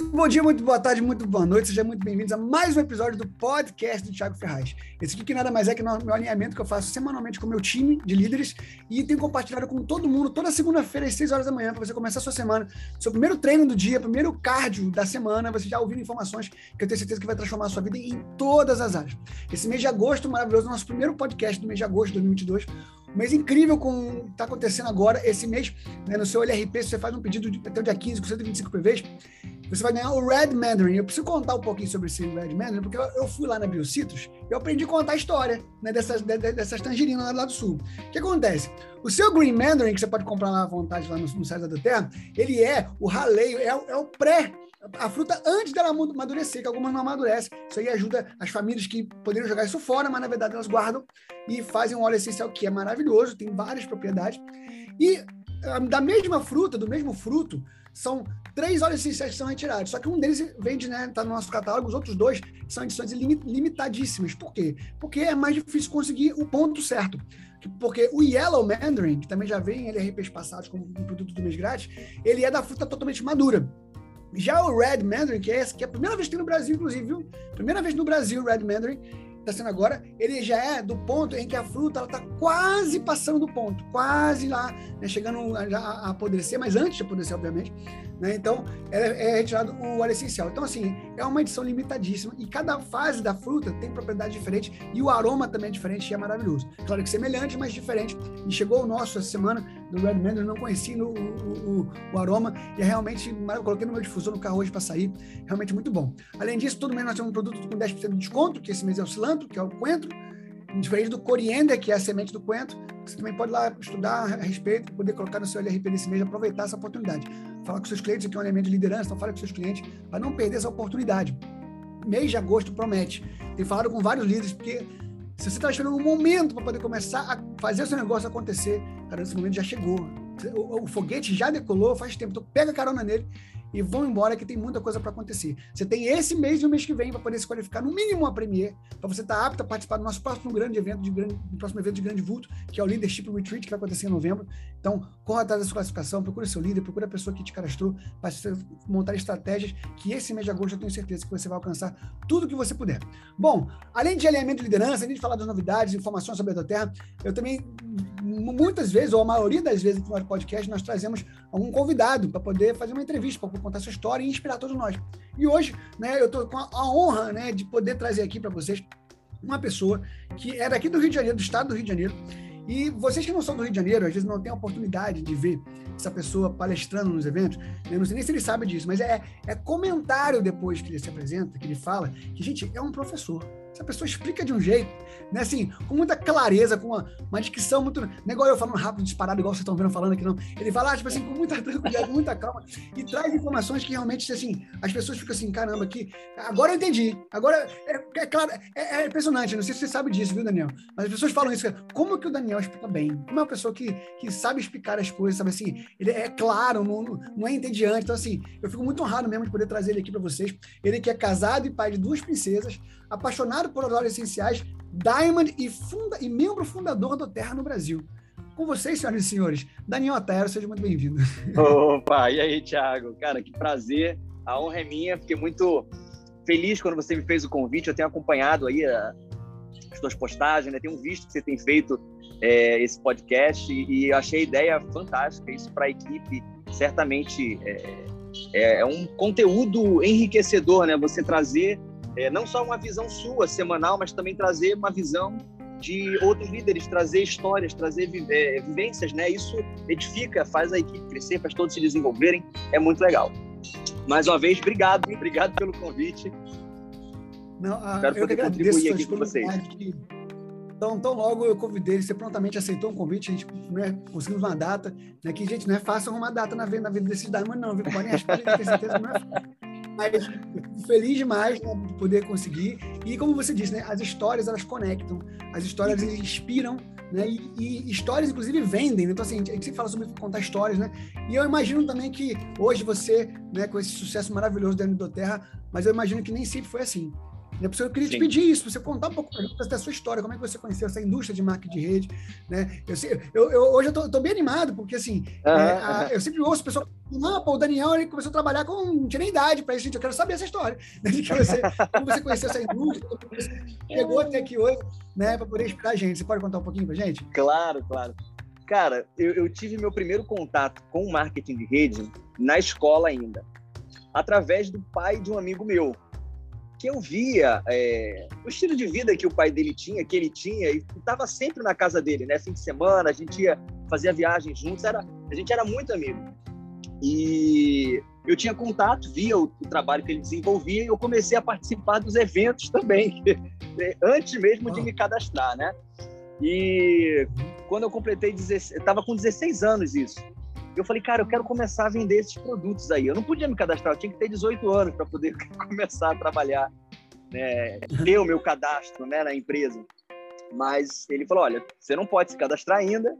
Muito bom dia, muito boa tarde, muito boa noite. Sejam muito bem-vindos a mais um episódio do podcast do Thiago Ferraz. Esse aqui que nada mais é que meu alinhamento que eu faço semanalmente com o meu time de líderes e tenho compartilhado com todo mundo toda segunda-feira às 6 horas da manhã para você começar a sua semana, seu primeiro treino do dia, primeiro cardio da semana, você já ouvindo informações que eu tenho certeza que vai transformar a sua vida em todas as áreas. Esse mês de agosto maravilhoso, nosso primeiro podcast do mês de agosto de 2022, um mês incrível com o que está acontecendo agora. Esse mês, né, no seu LRP, se você faz um pedido de, até o dia 15 com 125 PVs, você vai ganhar o Red Mandarin. Eu preciso contar um pouquinho sobre esse Red Mandarin, porque eu, fui lá na Biocitos eu aprendi a contar a história né, dessas, de, dessas tangerinas lá, lá do sul. O que acontece? O seu Green Mandarin, que você pode comprar lá à vontade lá no, no site da Terra, ele é o raleio, é, é o pré a fruta antes dela amadurecer, que algumas não amadurecem. Isso aí ajuda as famílias que poderiam jogar isso fora, mas na verdade elas guardam e fazem um óleo essencial que é maravilhoso, tem várias propriedades. E ah, da mesma fruta, do mesmo fruto, são três óleos essenciais que são retirados. Só que um deles vende, né? Tá no nosso catálogo, os outros dois são edições limitadíssimas. Por quê? Porque é mais difícil conseguir o ponto certo. Porque o Yellow Mandarin, que também já vem em LRPs passados como um produto do mês grátis, ele é da fruta totalmente madura. Já o Red Mandarin, que é esse, que é a primeira vez que tem no Brasil, inclusive, viu? Primeira vez no Brasil, Red Mandarin, está sendo agora, ele já é do ponto em que a fruta está quase passando do ponto, quase lá, né, chegando a, a, apodrecer, mas antes de apodrecer, obviamente. Né, então, é, é, retirado o óleo essencial. Então, assim, é uma edição limitadíssima e cada fase da fruta tem propriedade diferente e o aroma também é diferente e é maravilhoso. Claro que semelhante, mas diferente. E chegou o nosso essa semana do Red Mandarin, não conheci no, o, o, o, aroma e é realmente, eu coloquei no meu difusor no carro hoje para sair, realmente muito bom. Além disso, todo mês nós temos um produto com 10% de desconto, que esse mês é o cilantro, que é o coentro, diferente do coriander, que é a semente do coentro, você também pode lá estudar a respeito, poder colocar no seu LRP desse mês, aproveitar essa oportunidade. Falar com seus clientes, aqui é um elemento de liderança, então fale com seus clientes para não perder essa oportunidade. Mês de agosto promete. Tenho falado com vários líderes, porque se você está esperando um momento para poder começar a fazer o seu negócio acontecer, cara, esse momento já chegou. O, o, foguete já decolou faz tempo, então pega carona nele e vão embora que tem muita coisa para acontecer. Você tem esse mês e o mês que vem para poder se qualificar no mínimo a Premier, para você estar tá apto a participar do nosso próximo grande evento de grande, do próximo evento de grande vulto, que é o Leadership Retreat, que vai acontecer em novembro. Então, corra atrás dessa classificação, procure seu líder, procure a pessoa que te cadastrou para montar estratégias que esse mês de agosto eu tenho certeza que você vai alcançar tudo que você puder. Bom, além de alinhamento de liderança, além de falar das novidades, informações sobre a Terra, eu também muitas vezes, ou a maioria das vezes no podcast, nós trazemos algum convidado para poder fazer uma entrevista, para contar sua história e inspirar todos nós. E hoje, né, eu estou com a honra né, de poder trazer aqui para vocês uma pessoa que é daqui do Rio de Janeiro, do estado do Rio de Janeiro, e vocês que não são do Rio de Janeiro, às vezes não têm a oportunidade de ver essa pessoa palestrando nos eventos, eu não sei nem se ele sabe disso, mas é, é comentário depois que ele se apresenta, que ele fala, que, gente, é um professor essa pessoa explica de um jeito, né? Assim, com muita clareza, com uma, uma dicção muito. Não é igual eu falando rápido, disparado, igual vocês estão vendo falando aqui, não. Ele fala, tipo assim, com muita tranquilidade, muita calma, e traz informações que realmente, assim, as pessoas ficam assim, caramba, aqui. Agora eu entendi. Agora, é, é claro, é, é, impressionante. Não sei se você sabe disso, viu, Daniel? Mas as pessoas falam isso, como que o Daniel explica bem? Como é uma pessoa que, que sabe explicar as coisas, sabe assim? Ele é claro, não, não é entediante. Então, assim, eu fico muito honrado mesmo de poder trazer ele aqui para vocês. Ele que é casado e pai de duas princesas, apaixonado por óleos essenciais, Diamond e, funda, e membro fundador do Terra no Brasil. Com vocês, senhoras e senhores, Daniel Otero, seja muito bem-vindo. Opa, e aí, Thiago? Cara, que prazer, a honra é minha, fiquei muito feliz quando você me fez o convite, eu tenho acompanhado aí a, as suas postagens, né? tenho visto que você tem feito é, esse podcast e, e achei a ideia fantástica, isso para a equipe certamente é, é, é um conteúdo enriquecedor, né? Você trazer é, não só uma visão sua semanal, mas também trazer uma visão de outros líderes, trazer histórias, trazer é, vivências, né? Isso edifica, faz a equipe crescer, faz todos se desenvolverem, é muito legal. Mais uma vez, obrigado, obrigado pelo convite. Não, a, Espero eu poder que contribuir aqui com vocês. Então, tão logo eu convidei, você prontamente aceitou o convite, a gente né, conseguimos uma data, né, que, gente, não é fácil arrumar data na vida, na vida desses mas não, viu? Podem achar, a gente tem certeza que não é fácil mas feliz demais né, de poder conseguir. E como você disse, né, as histórias elas conectam, as histórias eles inspiram, né, e, e, histórias inclusive vendem. Né? Então assim, a gente sempre fala sobre contar histórias, né? E eu imagino também que hoje você, né, com esse sucesso maravilhoso da Terra, mas eu imagino que nem sempre foi assim. Eu queria Sim. te pedir isso, você contar um pouco da sua história, como é que você conheceu essa indústria de marketing de rede. Né? Eu, eu, eu hoje eu tô, bem animado, porque assim, é, a, eu sempre ouço pessoas não, pô, o Daniel ele começou a trabalhar com. não tinha nem idade para isso, gente. Eu quero saber essa história. Né? De que você, como você conheceu essa indústria, como você chegou até aqui hoje, né, para poder explicar a gente. Você pode contar um pouquinho para gente? Claro, claro. Cara, eu, eu tive meu primeiro contato com marketing de rede na escola ainda, através do pai de um amigo meu, que eu via é, o estilo de vida que o pai dele tinha, que ele tinha, e estava sempre na casa dele, né? Fim de semana, a gente ia fazer viagens juntos, era, a gente era muito amigo. E eu tinha contato, via o, o, trabalho que ele desenvolvia e eu comecei a participar dos eventos também, antes mesmo de me cadastrar, né? E quando eu completei 16, estava com 16 anos isso. Eu falei, cara, eu quero começar a vender esses produtos aí. Eu não podia me cadastrar, eu tinha que ter 18 anos para poder começar a trabalhar, né, ter o meu cadastro, né, na empresa. Mas ele falou, olha, você não pode se cadastrar ainda,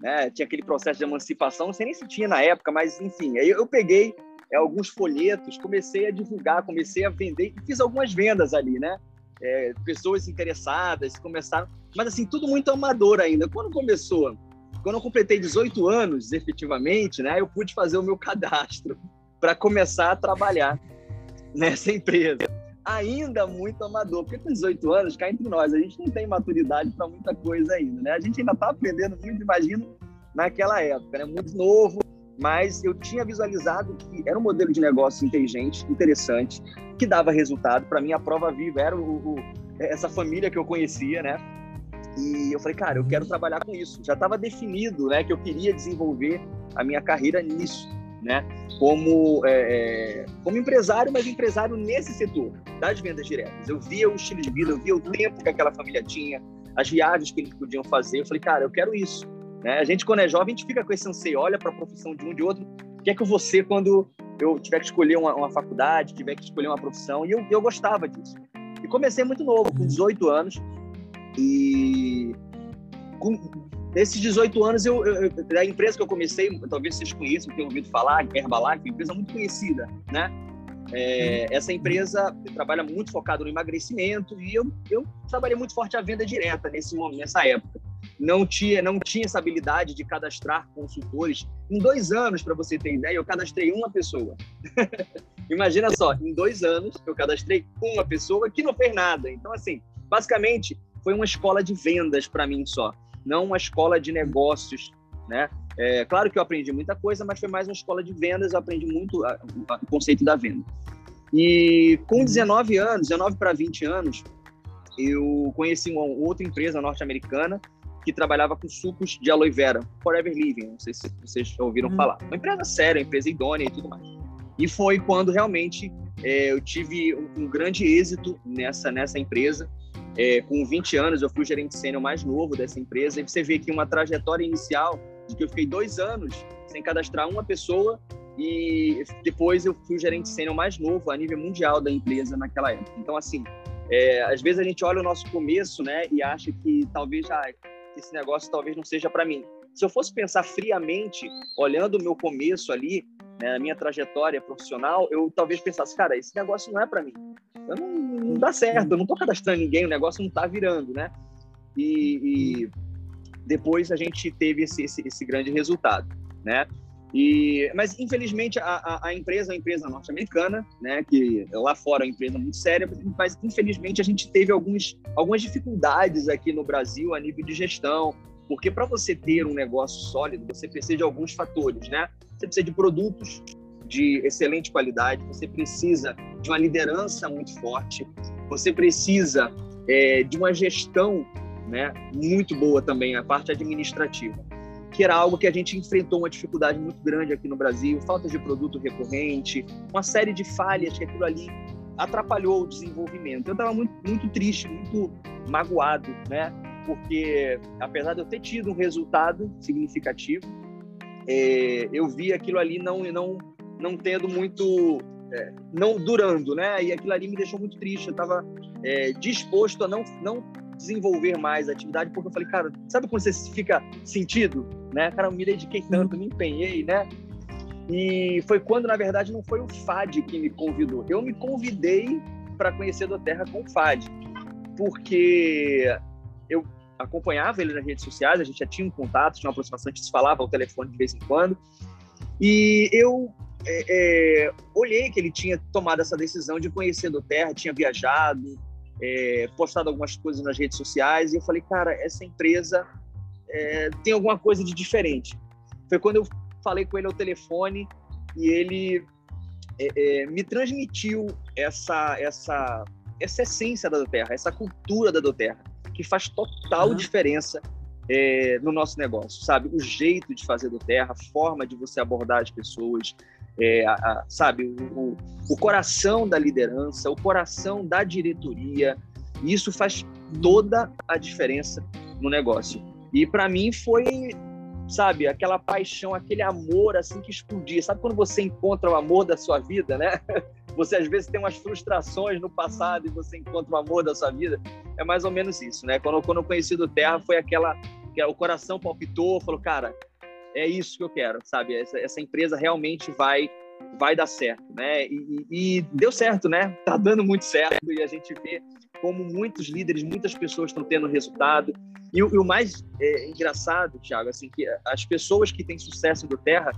né? Tinha aquele processo de emancipação, não sei nem se tinha na época, mas enfim, aí eu peguei é, alguns folhetos, comecei a divulgar, comecei a vender e fiz algumas vendas ali, né? É, pessoas interessadas começaram, mas assim, tudo muito amador ainda. Quando começou, quando eu completei 18 anos, efetivamente, né, eu pude fazer o meu cadastro para começar a trabalhar nessa empresa ainda muito amador, porque com 18 anos, cá entre nós, a gente não tem maturidade para muita coisa ainda, né? A gente ainda está aprendendo muito, imagino, naquela época, né? Muito novo, mas eu tinha visualizado que era um modelo de negócio inteligente, interessante, que dava resultado. Para mim, a prova viva era o, o, essa família que eu conhecia, né? E eu falei, cara, eu quero trabalhar com isso. Já estava definido, né, que eu queria desenvolver a minha carreira nisso né? Como, é, é, como empresário, mas empresário nesse setor das vendas diretas. Eu via o estilo de vida, eu via o tempo que aquela família tinha, as viagens que eles podiam fazer. Eu falei, cara, eu quero isso. Né? A gente, quando é jovem, a gente fica com esse anseio, olha para a profissão de um de outro. O que é que eu vou ser quando eu tiver que escolher uma, uma faculdade, tiver que escolher uma profissão? E eu, eu gostava disso. E comecei muito novo, com 18 anos. E com, Nesses 18 anos, eu, eu, a empresa que eu comecei, talvez vocês conheçam, tenham ouvido falar, Herbalife, uma empresa muito conhecida, né? É, essa empresa trabalha muito focado no emagrecimento e eu, eu trabalhei muito forte a venda direta nesse momento, nessa época. Não tinha, não tinha essa habilidade de cadastrar consultores. Em dois anos, para você ter ideia, eu cadastrei uma pessoa. Imagina só, em dois anos eu cadastrei uma pessoa que não fez nada. Então, assim, basicamente foi uma escola de vendas para mim só não uma escola de negócios, né? É, claro que eu aprendi muita coisa, mas foi mais uma escola de vendas, eu aprendi muito a, a, o conceito da venda. E com 19 uhum. anos, 19 para 20 anos, eu conheci uma outra empresa norte-americana que trabalhava com sucos de aloe vera, Forever Living, não sei se vocês ouviram uhum. falar. Uma empresa séria, uma empresa idônea e tudo mais. E foi quando realmente é, eu tive um, um grande êxito nessa, nessa empresa. É, com 20 anos, eu fui o gerente sênior mais novo dessa empresa. E você vê que uma trajetória inicial de que eu fiquei dois anos sem cadastrar uma pessoa e depois eu fui o gerente sênior mais novo a nível mundial da empresa naquela época. Então, assim, é, às vezes a gente olha o nosso começo, né, e acha que talvez ah, esse negócio talvez não seja para mim. Se eu fosse pensar friamente, olhando o meu começo ali, né, a minha trajetória profissional, eu talvez pensasse, cara, esse negócio não é para mim. Eu não, não dá certo, eu não estou cadastrando ninguém, o negócio não está virando, né? E, e, depois a gente teve esse, esse, esse, grande resultado, né? E, mas infelizmente a, a, a empresa é uma empresa norte-americana, né? Que lá fora é uma empresa muito séria, mas infelizmente a gente teve alguns, algumas dificuldades aqui no Brasil a nível de gestão, porque para você ter um negócio sólido, você precisa de alguns fatores, né? Você precisa de produtos de excelente qualidade, você precisa de uma liderança muito forte, você precisa é, de uma gestão né, muito boa também, a parte administrativa, que era algo que a gente enfrentou uma dificuldade muito grande aqui no Brasil, falta de produto recorrente, uma série de falhas que aquilo ali atrapalhou o desenvolvimento. Eu estava muito, muito triste, muito magoado, né? Porque apesar de eu ter tido um resultado significativo, é, eu vi aquilo ali não não não tendo muito é, não durando, né? E aquilo ali me deixou muito triste. Eu estava é, disposto a não não desenvolver mais a atividade porque eu falei, cara, sabe quando você fica sentido, né? Cara, eu me dediquei tanto, me empenhei, né? E foi quando, na verdade, não foi o FAD que me convidou. Eu me convidei para conhecer do Terra com o FAD, porque eu acompanhava ele nas redes sociais, a gente já tinha um contato, tinha uma aproximação, a gente se falava ao telefone de vez em quando, e eu é, é, olhei que ele tinha tomado essa decisão de conhecer do Terra, tinha viajado, é, postado algumas coisas nas redes sociais, e eu falei, cara, essa empresa é, tem alguma coisa de diferente. Foi quando eu falei com ele ao telefone e ele é, é, me transmitiu essa, essa, essa essência da Doterra, essa cultura da Doterra, que faz total uhum. diferença é, no nosso negócio, sabe? O jeito de fazer do Terra, a forma de você abordar as pessoas, é, a, a, sabe? O, o, coração da liderança, o coração da diretoria, isso faz toda a diferença no negócio. E para mim foi, sabe, aquela paixão, aquele amor assim que explodia. Sabe quando você encontra o amor da sua vida, né? Você às vezes tem umas frustrações no passado e você encontra o amor da sua vida. É mais ou menos isso, né? Quando, quando eu conheci do Terra, foi aquela que o coração palpitou, falou, cara, é isso que eu quero, sabe? Essa, essa empresa realmente vai vai dar certo, né? E, e, deu certo, né? Tá dando muito certo e a gente vê como muitos líderes, muitas pessoas estão tendo resultado. E, e o mais é, engraçado, Thiago, assim, que as pessoas que têm sucesso do Terra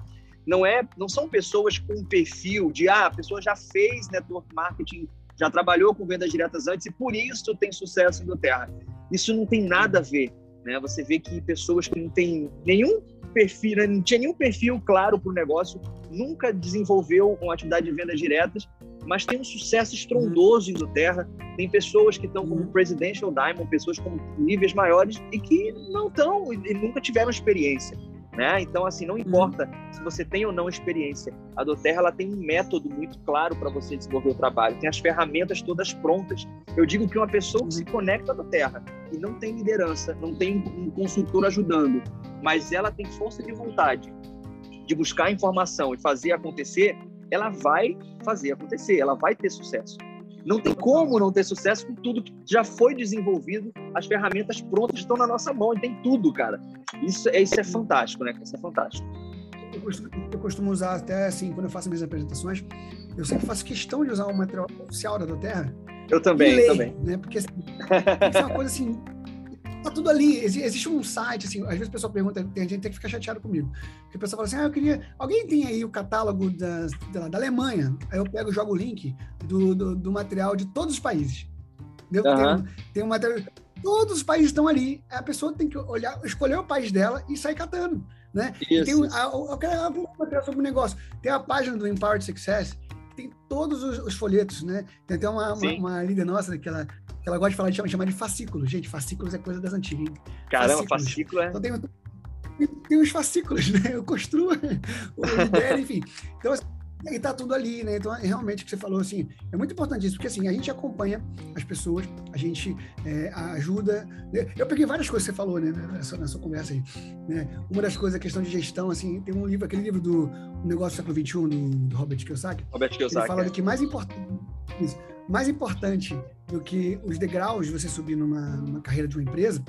não é, não são pessoas com perfil de ah, a pessoa já fez network marketing, já trabalhou com vendas diretas antes e por isso tem sucesso no Terra. Isso não tem nada a ver, né? Você vê que pessoas que não têm nenhum perfil, né, não tinha nenhum perfil claro para o negócio, nunca desenvolveu uma atividade de vendas diretas, mas tem um sucesso estrondoso em Terra. Tem pessoas que estão como uhum. Presidential Diamond, pessoas com níveis maiores e que não estão e nunca tiveram experiência. Né? Então, assim, não uhum. importa se você tem ou não experiência. A Doterra ela tem um método muito claro para você desenvolver o trabalho, tem as ferramentas todas prontas. Eu digo que uma pessoa que se uhum. conecta à Doterra e não tem liderança, não tem um consultor ajudando, mas ela tem força de vontade de buscar informação e fazer acontecer, ela vai fazer acontecer, ela vai ter sucesso. Não tem como não ter sucesso com tudo que já foi desenvolvido, as ferramentas prontas estão na nossa mão, e tem tudo, cara. Isso, é, isso é fantástico, né? Isso é fantástico. Eu costumo, eu costumo usar até assim, quando eu faço minhas apresentações, eu sempre faço questão de usar o material oficial da Terra. Eu também, ler, também. Né? Porque assim, tem que ser uma coisa assim tá tudo ali. Existe um site, assim, às vezes o pessoal pergunta, tem gente que tem que ficar chateado comigo. Porque o pessoal fala assim, ah, eu queria. Alguém tem aí o catálogo da, da, da Alemanha? Aí eu pego e jogo o link do, do, do material de todos os países. Uhum. Tem, tem um material. Todos os países estão ali. A pessoa tem que olhar, escolher o país dela e sair catando. Né? Isso. tem, a, eu quero material sobre o negócio. Tem a página do Empowered Success, tem todos os, os folhetos, né? Tem até uma, uma, uma, líder nossa que ela ela gosta de falar de chamar de fascículos. Gente, fascículos é coisa das antigas, hein? Caramba, fascículo é. Então tem, tem, os fascículos, né? Eu construo o ideia, enfim. Então, assim, e tá tudo ali, né? Então, realmente, o que você falou, assim, é muito importante isso, porque, assim, a gente acompanha as pessoas, a gente é, ajuda... Né? Eu peguei várias coisas que você falou, né, nessa, nessa conversa aí, né? Uma das coisas, a questão de gestão, assim, tem um livro, aquele livro do Negócio do Século XXI, do, do Robert Kiyosaki. Robert Kiyosaki, Ele fala é. que mais importante... Mais importante do que os degraus de você subir numa, numa carreira de uma empresa,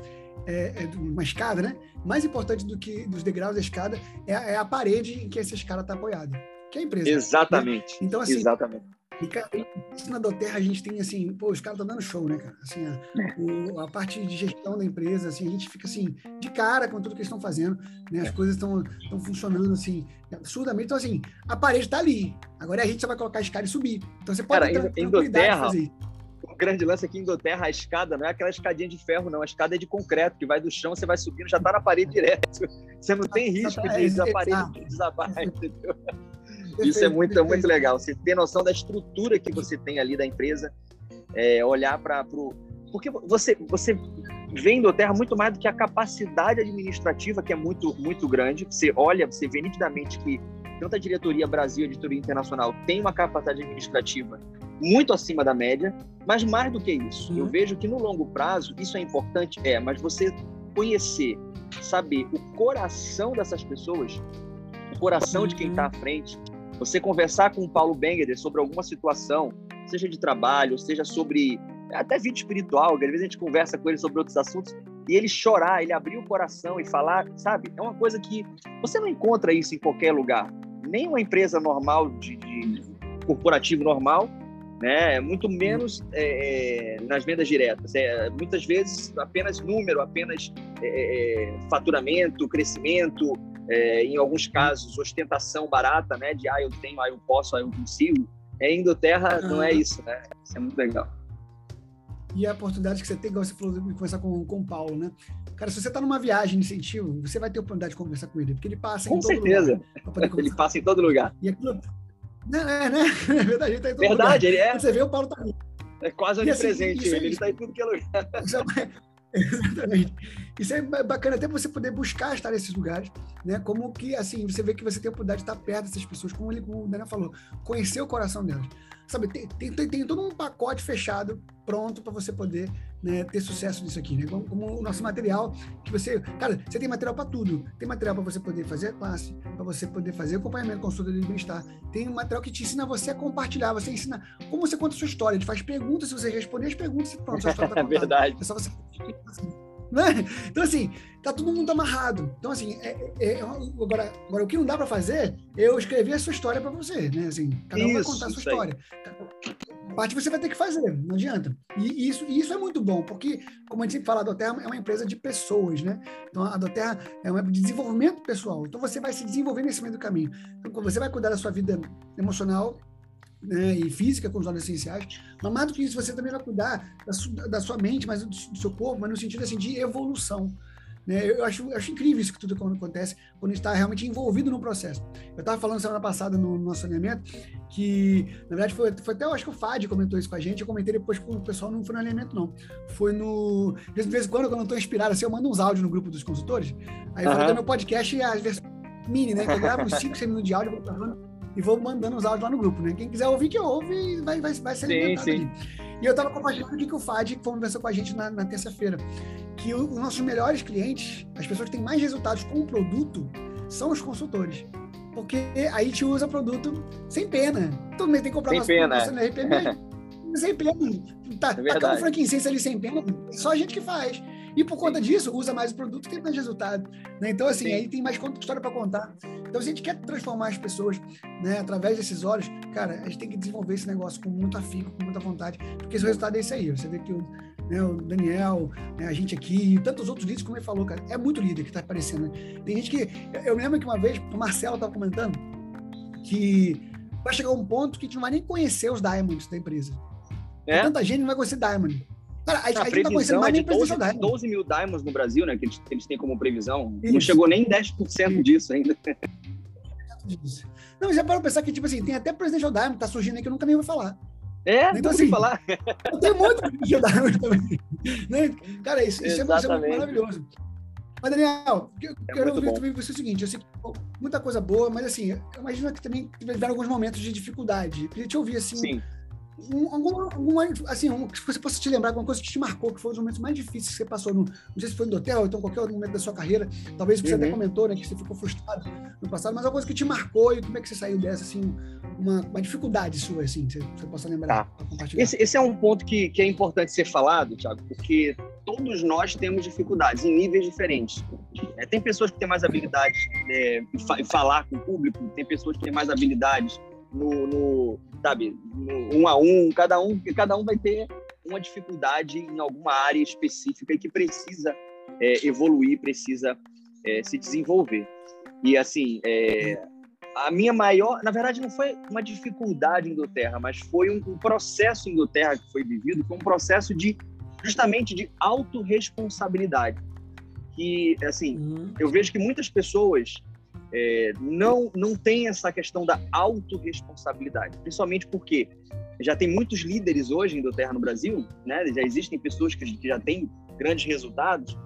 é, é, uma escada, né? Mais importante do que dos degraus da escada é, é a parede em que essa escada está apoiada, que é a empresa. Né? Exatamente. Né? Então, assim, Exatamente. E, na Doterra a gente tem assim, pô, os caras estão dando show, né, cara? Assim, a, é. o, a, parte de gestão da empresa, assim, a gente fica assim, de cara com tudo que eles estão fazendo, né? As é. coisas estão funcionando assim, absurdamente. Então, assim, a parede está ali. Agora a gente só vai colocar a escada e subir. Então você pode cara, ter Doterra, o grande lance aqui em Doterra, a escada não é aquela escadinha de ferro, não. A escada é de concreto, que vai do chão, você vai subindo, já está na parede direto. Você não tem risco de a parede desabar, entendeu? Isso é muito, é muito legal. Você ter noção da estrutura que você tem ali da empresa, é, olhar para o. Porque você, você vem do Terra muito mais do que a capacidade administrativa, que é muito, muito grande. Você olha, você vê nitidamente que tanto a diretoria Brasil a diretoria internacional tem uma capacidade administrativa muito acima da média, mas mais do que isso, uhum. eu vejo que no longo prazo isso é importante, é, mas você conhecer, saber o coração dessas pessoas, o coração de quem está à frente, você conversar com o Paulo Bengueder sobre alguma situação, seja de trabalho, seja sobre até vida espiritual, às vezes a gente conversa com ele sobre outros assuntos, e ele chorar, ele abrir o coração e falar, sabe? É uma coisa que você não encontra isso em qualquer lugar. Nem uma empresa normal, de, de corporativo normal, né? Muito menos é, nas vendas diretas. É, muitas vezes apenas número, apenas é, faturamento, crescimento, é, em alguns casos ostentação barata, né? De ah, eu tenho, ah, eu posso, ah, eu consigo. É, em Inglaterra não é isso, né? Isso é muito legal. E a oportunidade que você tem, igual você falou, de conversar com, com o Paulo, né? Cara, se você está numa viagem de incentivo, você vai ter oportunidade de conversar com ele, porque ele passa com em todo certeza. lugar. ele passa em todo lugar. E aquilo, não, é, né? É verdade, ele tá em todo verdade, lugar. ele é. Quando você vê, o Paulo tá É quase onipresente assim, ele, ele tá em tudo que é lugar. Exatamente. Isso é bacana até você poder buscar estar nesses lugares, né? Como que, assim, você vê que você tem a oportunidade de estar perto dessas pessoas, como, ele, como o Daniel falou, conhecer o coração delas. Sabe, tem, tem, tem todo um pacote fechado, pronto para você poder né, ter sucesso nisso aqui, né? Como, como, o nosso material, que você, cara, você tem material para tudo. Tem material para você poder fazer a classe, para você poder fazer acompanhamento, consulta de bem-estar. Tem material que te ensina você a compartilhar, você ensina como você conta a sua história. Gente faz perguntas, se você responder as perguntas, pronto, sua história tá contada. É verdade. É só você né? Então, assim, tá todo mundo amarrado. Então, assim, é, é, é agora, agora, o que não dá para fazer é eu escrever a sua história para você, né? Assim, cada um vai contar a sua história. A parte você vai ter que fazer, não adianta. E isso, isso é muito bom, porque, como a gente sempre fala, a Doterra é uma empresa de pessoas, né? Então, a Doterra é uma de desenvolvimento pessoal. Então, você vai se desenvolver nesse meio do caminho. Então, você vai cuidar da sua vida emocional, né, e física com os óleos essenciais, mas mais do que isso, você também vai cuidar da, su, da sua mente, mas do, do, seu corpo, mas no sentido assim, de evolução. Né? Eu, acho, eu acho incrível isso que tudo acontece quando a gente está realmente envolvido no processo. Eu estava falando semana passada no, no nosso alinhamento que, na verdade, foi, foi até, eu acho que o Fad comentou isso com a gente, eu comentei depois com o pessoal, não foi no alinhamento, não. Foi no... De vez em quando, quando eu não estou inspirado, assim, eu mando uns áudios no grupo dos consultores, aí eu falo meu podcast e as versões mini, né? Que eu gravo uns 5, 6 minutos de áudio, vou gravando e vou mandando os áudios lá no grupo, né? Quem quiser ouvir, que ouve e vai, vai, vai ser alimentado sim, sim. E eu estava compartilhando aqui que o FAD conversou com a gente na, na terça-feira, que o, os nossos melhores clientes, as pessoas que têm mais resultados com o produto, são os consultores. Porque aí te usa produto sem pena. Todo mundo tem que comprar sem nosso pena. produto, RPM, sem pena. Tá, é tá o frankincense ali sem pena, só a gente que faz. E por conta disso, usa mais o produto e tem mais resultado. Né? Então, assim, Sim. aí tem mais história para contar. Então, se a gente quer transformar as pessoas né, através desses olhos, cara, a gente tem que desenvolver esse negócio com muito afinco, com muita vontade, porque esse resultado é esse aí. Você vê que o, né, o Daniel, né, a gente aqui, e tantos outros líderes, como ele falou, cara, é muito líder que está aparecendo. Né? Tem gente que. Eu lembro que uma vez, o Marcelo estava comentando que vai chegar um ponto que a gente não vai nem conhecer os diamonds da empresa. É? Tanta gente não vai conhecer diamond. Cara, a, a, a previsão é de 12, 12, mil diamonds no Brasil, né? Que eles, eles têm como previsão. Isso. Não chegou nem 10% Isso. disso ainda. Não, já para pensar que, tipo assim, tem até Presidential Diamond, tá surgindo aí que eu nunca nem vou falar. É, então assim, falar. tem muito Presidential Diamond também. Né? Cara, isso, isso, é, isso é muito maravilhoso. Mas, Daniel, eu é quero ouvir também você o seguinte: eu sei, muita coisa boa, mas assim, eu imagino que também tiveram alguns momentos de dificuldade. Eu queria te ouvir assim. Sim um, algum, algum, assim, um, que você possa te lembrar, alguma coisa que te marcou, que foi os momentos mais difíceis que você passou, no, não sei se foi no hotel, ou então qualquer outro momento da sua carreira, talvez que você até uhum. comentou, né, que você ficou frustrado no passado, mas alguma coisa que te marcou e como é que você saiu dessa, assim, uma, uma dificuldade sua, assim, que você, você possa lembrar, tá. compartilhar. Esse, esse, é um ponto que, que é importante ser falado, Thiago, porque todos nós temos dificuldades em níveis diferentes. É, tem pessoas que têm mais habilidades é, em, fa em falar com o público, tem pessoas que têm mais habilidades no, no sabe, um a um, cada um, cada um vai ter uma dificuldade em alguma área específica e que precisa é, evoluir, precisa é, se desenvolver. E assim, é, a minha maior, na verdade, não foi uma dificuldade em Doterra, mas foi um, um processo em Doterra que foi vivido, foi um processo de justamente de autorresponsabilidade. Que assim, uhum. eu vejo que muitas pessoas é, não, não tem essa questão da autorresponsabilidade, principalmente porque já tem muitos líderes hoje em Doterra no Brasil, né? já existem pessoas que, que já têm grandes resultados,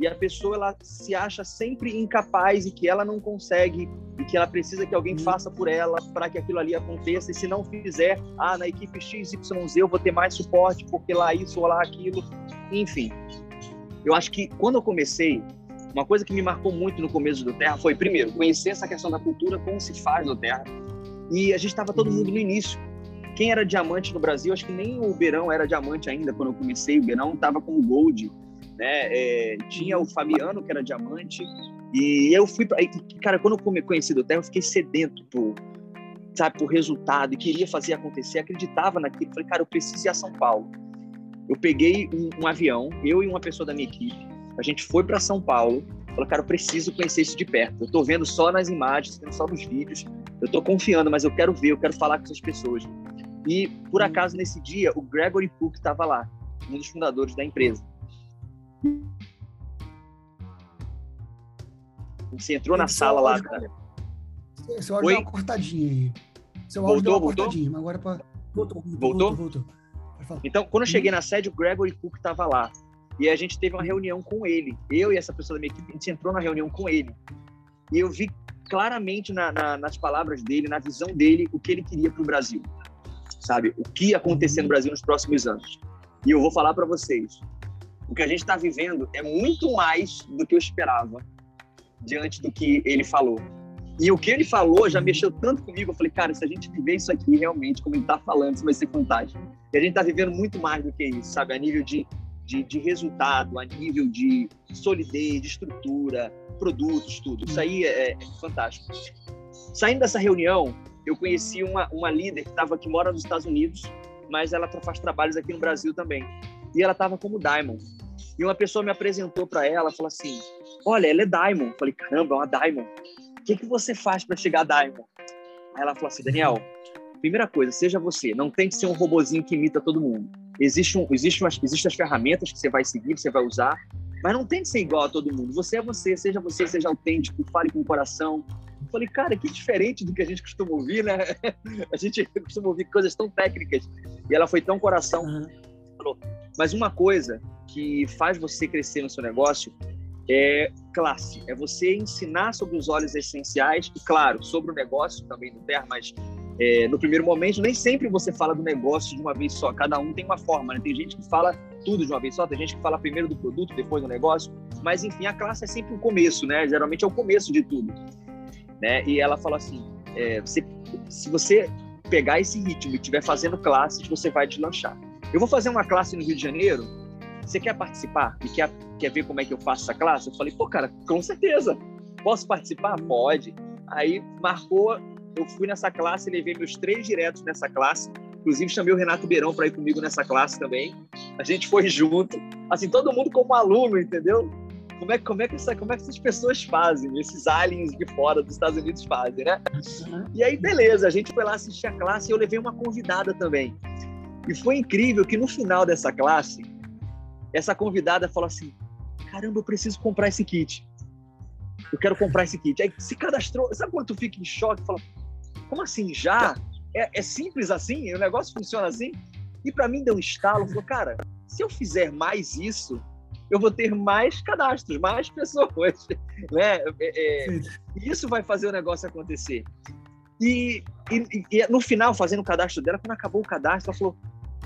e a pessoa ela se acha sempre incapaz e que ela não consegue e que ela precisa que alguém faça por ela para que aquilo ali aconteça e se não fizer, ah, na equipe XYZ eu vou ter mais suporte porque lá isso ou lá aquilo, enfim. Eu acho que quando eu comecei uma coisa que me marcou muito no começo do Terra foi, primeiro, conhecer essa questão da cultura, como se faz no Terra. E a gente estava todo mundo no início. Quem era diamante no Brasil, acho que nem o Beirão era diamante ainda quando eu comecei. O Beirão estava com o Gold. Né? É, tinha o Fabiano, que era diamante. E eu fui. Cara, quando eu conheci do Terra, eu fiquei sedento por. sabe, por resultado e queria fazer acontecer, acreditava naquilo. Falei, cara, eu preciso ir a São Paulo. Eu peguei um, um avião, eu e uma pessoa da minha equipe, a gente foi para São Paulo. Falei, cara, eu preciso conhecer isso de perto. Eu tô vendo só nas imagens, vendo só nos vídeos. Eu tô confiando, mas eu quero ver, eu quero falar com essas pessoas. E, por acaso, nesse dia, o Gregory Cook estava lá, um dos fundadores da empresa. Você entrou na sala lá, cara. Seu áudio deu uma cortadinha aí. Seu áudio voltou, deu uma cortadinha, mas agora pra... voltou, voltou. voltou, voltou. Então, quando eu cheguei na sede, o Gregory Cook estava lá. E a gente teve uma reunião com ele. Eu e essa pessoa da minha equipe, a gente entrou na reunião com ele. E eu vi claramente na, na, nas palavras dele, na visão dele, o que ele queria para o Brasil. Sabe? O que ia acontecer no Brasil nos próximos anos. E eu vou falar para vocês. O que a gente está vivendo é muito mais do que eu esperava diante do que ele falou. E o que ele falou já mexeu tanto comigo. Eu falei, cara, se a gente viver isso aqui realmente, como ele está falando, isso vai ser fantástico. E a gente está vivendo muito mais do que isso, sabe? A nível de, de, de, resultado, a nível de solidez, de estrutura, produtos, tudo. Isso aí é, é fantástico. Saindo dessa reunião, eu conheci uma, uma líder que, tava, que mora nos Estados Unidos, mas ela faz trabalhos aqui no Brasil também. E ela estava como Diamond. E uma pessoa me apresentou para ela, falou assim: Olha, ela é Diamond. Eu falei: Caramba, é uma Diamond. O que, que você faz para chegar a Diamond? Aí ela falou assim: Daniel, primeira coisa, seja você. Não tem que ser um robozinho que imita todo mundo. Existe um, existe umas, existem as ferramentas que você vai seguir, você vai usar, mas não tem que ser igual a todo mundo. Você é você, seja você, seja autêntico, fale com o coração. Eu falei, cara, que diferente do que a gente costuma ouvir, né? A gente costuma ouvir coisas tão técnicas. E ela foi tão coração. Uhum. Falou, mas uma coisa que faz você crescer no seu negócio é classe. É você ensinar sobre os óleos essenciais e, claro, sobre o negócio também do Terra, mas é, no primeiro momento, nem sempre você fala do negócio de uma vez só. Cada um tem uma forma, né? Tem gente que fala tudo de uma vez só, tem gente que fala primeiro do produto, depois do negócio. Mas, enfim, a classe é sempre o começo, né? Geralmente é o começo de tudo. Né? E ela fala assim, é, você, se você pegar esse ritmo e estiver fazendo classes, você vai deslanchar. Eu vou fazer uma classe no Rio de Janeiro, você quer participar e quer, quer ver como é que eu faço essa classe? Eu falei, pô, cara, com certeza. Posso participar? Pode. Aí marcou, eu fui nessa classe, levei meus três diretos nessa classe. Inclusive, chamei o Renato Beirão para ir comigo nessa classe também. A gente foi junto. Assim, todo mundo como aluno, entendeu? como é, como, é que essa, como é que essas pessoas fazem, esses aliens de fora dos Estados Unidos fazem, né? Uhum. E aí, beleza, a gente foi lá assistir a classe e eu levei uma convidada também. E foi incrível que no final dessa classe, essa convidada falou assim: caramba, eu preciso comprar esse kit. Eu quero comprar esse kit. Aí se cadastrou. Sabe quando tu fica em choque? Fala, como assim? Já? É, é simples assim? O negócio funciona assim? E para mim deu um estalo. Falou, cara, se eu fizer mais isso, eu vou ter mais cadastros, mais pessoas, né? É, é, isso vai fazer o negócio acontecer. E, e, e, no final, fazendo o cadastro dela, quando acabou o cadastro, ela falou: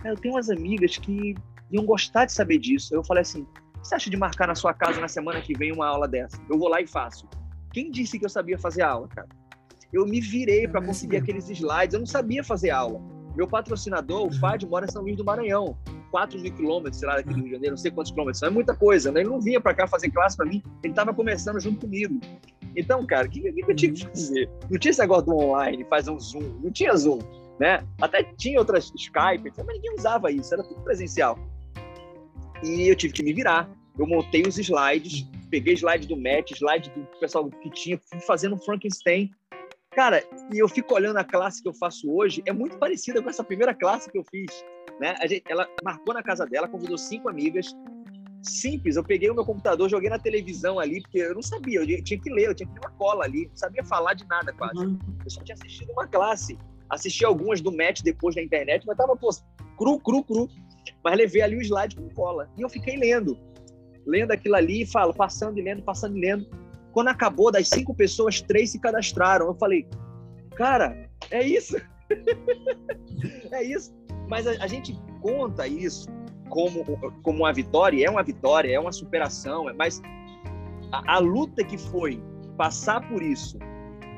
Eu tenho umas amigas que iam gostar de saber disso. Eu falei assim: o que você acha de marcar na sua casa na semana que vem uma aula dessa? Eu vou lá e faço. Quem disse que eu sabia fazer aula, cara? Eu me virei para conseguir aqueles slides. Eu não sabia fazer aula. Meu patrocinador, o FAD, mora em São Luís do Maranhão. 4 mil quilômetros, sei lá, daqui do Rio de Janeiro, não sei quantos quilômetros, é muita coisa, né? Ele não vinha para cá fazer classe para mim, ele estava começando junto comigo. Então, cara, o que, que, eu tinha que fazer? Não tinha esse negócio do online, fazer um Zoom, não tinha Zoom, né? Até tinha outras Skype, mas ninguém usava isso, era tudo presencial. E eu tive que me virar. Eu montei os slides, peguei slide do Matt, slide do pessoal que tinha, fui fazendo um Frankenstein. Cara, e eu fico olhando a classe que eu faço hoje, é muito parecida com essa primeira classe que eu fiz. Né? Gente, ela marcou na casa dela, convidou cinco amigas. Simples, eu peguei o meu computador, joguei na televisão ali, porque eu não sabia, eu tinha que ler, eu tinha que ter uma cola ali, não sabia falar de nada quase. Uhum. Eu só tinha assistido uma classe, assisti algumas do match depois na internet, mas tava pô, cru, cru, cru. Mas levei ali o slide com cola. E eu fiquei lendo, lendo aquilo ali e falo, passando e lendo, passando e lendo. Quando acabou, das cinco pessoas, três se cadastraram. Eu falei, cara, é isso. é isso. Mas a, a, gente conta isso como, como uma vitória, é uma vitória, é uma superação, mas a, a luta que foi passar por isso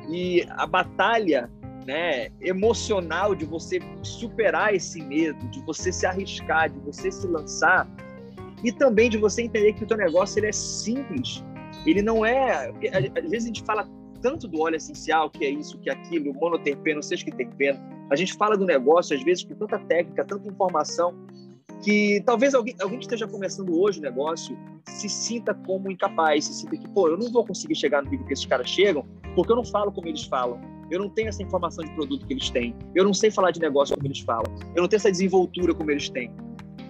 e a batalha né, emocional de você superar esse medo, de você se arriscar, de você se lançar e também de você entender que o teu negócio ele é simples. Ele não é, às vezes a gente fala tanto do óleo essencial, que é isso, que é aquilo, monoterpeno, seja que terpeno. A gente fala do negócio, às vezes, com tanta técnica, tanta informação, que talvez alguém, alguém que esteja começando hoje o negócio se sinta como incapaz, se sinta que, pô, eu não vou conseguir chegar no nível que esses caras chegam, porque eu não falo como eles falam. Eu não tenho essa informação de produto que eles têm. Eu não sei falar de negócio como eles falam. Eu não tenho essa desenvoltura como eles têm.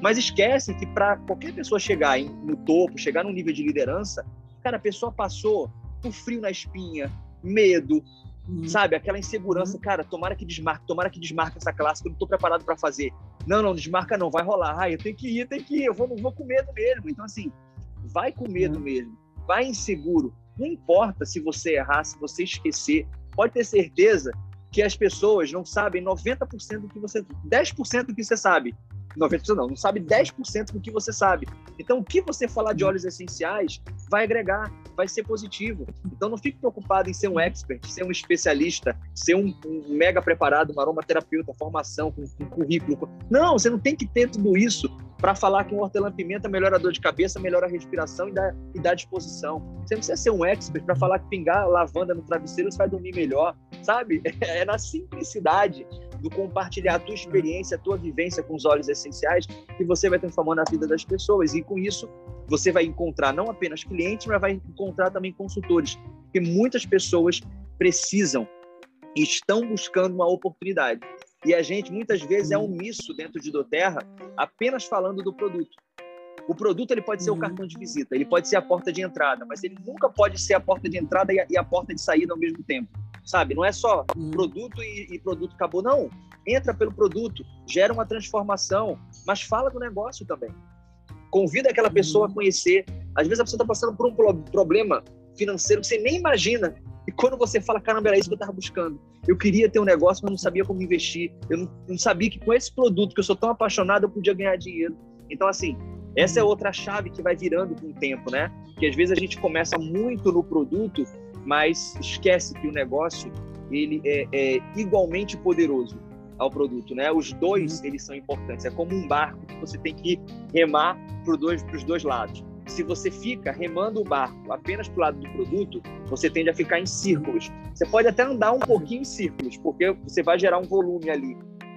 Mas esquece que para qualquer pessoa chegar no topo, chegar num nível de liderança, cara, a pessoa passou por frio na espinha, medo, uhum. sabe? Aquela insegurança, uhum. cara, tomara que desmarque, tomara que desmarque essa classe que eu não estou preparado para fazer. Não, não, desmarca não, vai rolar. Ah, eu tenho que ir, eu tenho que ir, eu vou, vou com medo mesmo. Então, assim, vai com medo uhum. mesmo, vai inseguro. Não importa se você errar, se você esquecer, pode ter certeza que as pessoas não sabem 90% do que você. 10% do que você sabe. 90% não, não sabe 10% do que você sabe. Então, o que você falar de óleos essenciais vai agregar, vai ser positivo. Então, não fique preocupado em ser um expert, ser um especialista, ser um, um mega preparado, um aromaterapeuta, formação, com, com currículo. Não, você não tem que ter tudo isso para falar que um hortelã-pimenta melhora a dor de cabeça, melhora a respiração e dá, e dá disposição. Você não precisa ser um expert para falar que pingar lavanda no travesseiro você vai dormir melhor, sabe? É na simplicidade do compartilhar a tua experiência, a tua vivência com os óleos essenciais que você vai transformando a vida das pessoas. E com isso, você vai encontrar não apenas clientes, mas vai encontrar também consultores. Porque muitas pessoas precisam e estão buscando uma oportunidade. E a gente muitas vezes é omisso dentro de Doterra, apenas falando do produto. O produto ele pode ser o cartão de visita, ele pode ser a porta de entrada, mas ele nunca pode ser a porta de entrada e a, e a porta de saída ao mesmo tempo, sabe? Não é só produto e, e produto acabou, não. Entra pelo produto, gera uma transformação, mas fala do negócio também. Convida aquela pessoa a conhecer. Às vezes a pessoa está passando por um problema financeiro que você nem imagina. E quando você fala, caramba, era isso que eu estava buscando. Eu queria ter um negócio, mas não sabia como investir. Eu não, não, sabia que com esse produto que eu sou tão apaixonado, eu podia ganhar dinheiro. Então, assim, essa é outra chave que vai virando com o tempo, né? Que às vezes a gente começa muito no produto, mas esquece que o negócio ele é, é igualmente poderoso ao produto, né? Os dois eles são importantes. É como um barco que você tem que remar para dois, os dois lados se você fica remando o barco apenas para o lado do produto, você tende a ficar em círculos. Você pode até andar um pouquinho em círculos, porque você vai gerar um volume ali,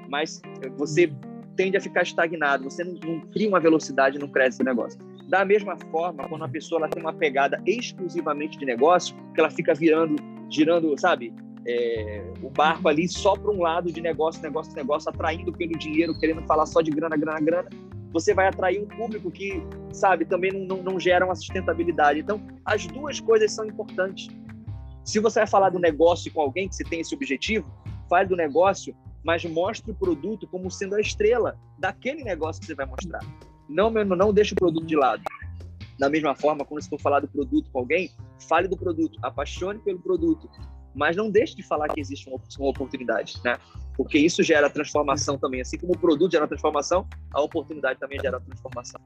mas você tende a ficar estagnado, você não, não cria uma velocidade, não cresce o negócio. Da mesma forma, quando a pessoa ela tem uma pegada exclusivamente de negócio, que ela fica virando, girando, sabe, é, o barco ali só para um lado de negócio, negócio, negócio, atraindo pelo dinheiro, querendo falar só de grana, grana, grana, você vai atrair um público que, sabe, também não, não, não gera uma sustentabilidade. Então, as duas coisas são importantes. Se você vai falar do negócio com alguém que você tem esse objetivo, fale do negócio, mas mostre o produto como sendo a estrela daquele negócio que você vai mostrar. Não, não deixe o produto de lado. Da mesma forma, quando você for falar do produto com alguém, fale do produto, apaixone pelo produto, mas não deixe de falar que existe uma, uma oportunidade, né? Porque isso gera transformação também. Assim como o produto gera transformação, a oportunidade também gera transformação.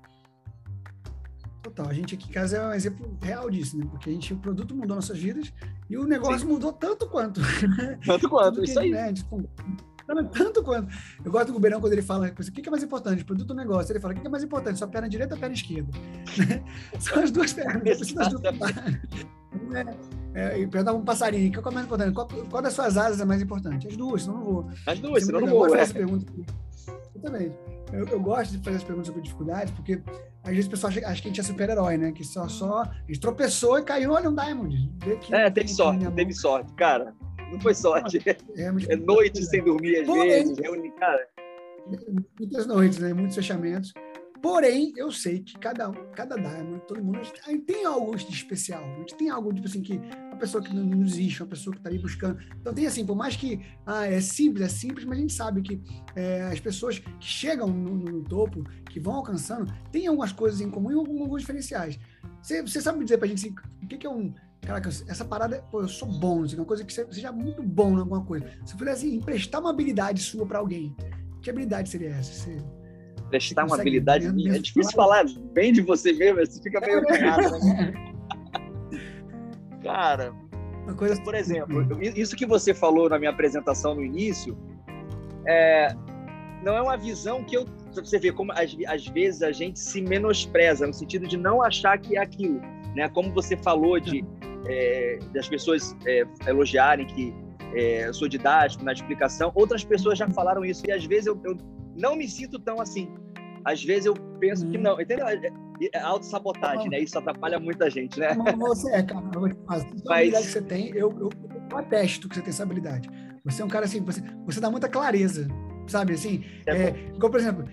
Total. A gente aqui em casa é um exemplo real disso, né? Porque a gente, o produto mudou nossas vidas e o negócio Sim. mudou tanto quanto. Tanto quanto, isso aí. Né? Tipo, tanto quanto. Eu gosto do Guberão quando ele fala, o que é mais importante, produto ou negócio? Ele fala, o que é mais importante, sua perna direita ou perna esquerda? São as duas pernas, as duas pernas. É, e perguntava um passarinho, qual é mais importante? Qual, qual, das suas asas é mais importante? As duas, senão não vou. As duas, senão não vou. É. Pergunta, exatamente. Eu, eu, gosto de fazer as perguntas sobre dificuldades, porque às vezes o pessoal acha, acha que a gente é super-herói, né? Que só, só a gente tropeçou e caiu, olha um Diamond. Aqui, é, teve sorte, teve sorte, cara. Não foi sorte. É, é, é noite sem dormir às vezes, reúne, cara. Muitas noites, né? Muitos fechamentos. Porém, eu sei que cada um, cada Diamond, todo mundo, a gente tem algo de especial. A gente tem algo, tipo assim, que uma pessoa que não, não existe, uma pessoa que está ali buscando. Então, tem assim, por mais que ah, é simples, é simples, mas a gente sabe que é, as pessoas que chegam no, no, topo, que vão alcançando, têm algumas coisas em comum e alguns diferenciais. Você, você sabe me dizer pra gente assim, o que, que é um. Caraca, essa parada, pô, eu sou bom, assim, uma coisa que você seja muito bom em alguma coisa. Se pudesse assim, emprestar uma habilidade sua para alguém, que habilidade seria essa? Você prestar uma habilidade minha. É difícil falar bem de você mesmo, você fica meio errado, né? Cara, coisa... por exemplo, isso que você falou na minha apresentação no início, é, não é uma visão que eu. Você vê como às, às vezes a gente se menospreza, no sentido de não achar que é aquilo. Né? Como você falou de é, das pessoas é, elogiarem que é, eu sou didático na explicação. Outras pessoas já falaram isso e às vezes eu, eu não me sinto tão assim. Às vezes eu penso hum. que não, entendeu? É, é autossabotagem, né? Isso atrapalha muita gente, né? Não, você é, cara. Mas... Habilidade que você tem, eu, eu, eu atesto que você tem essa habilidade. Você é um cara assim, você, você dá muita clareza sabe assim? É, é, igual, por exemplo,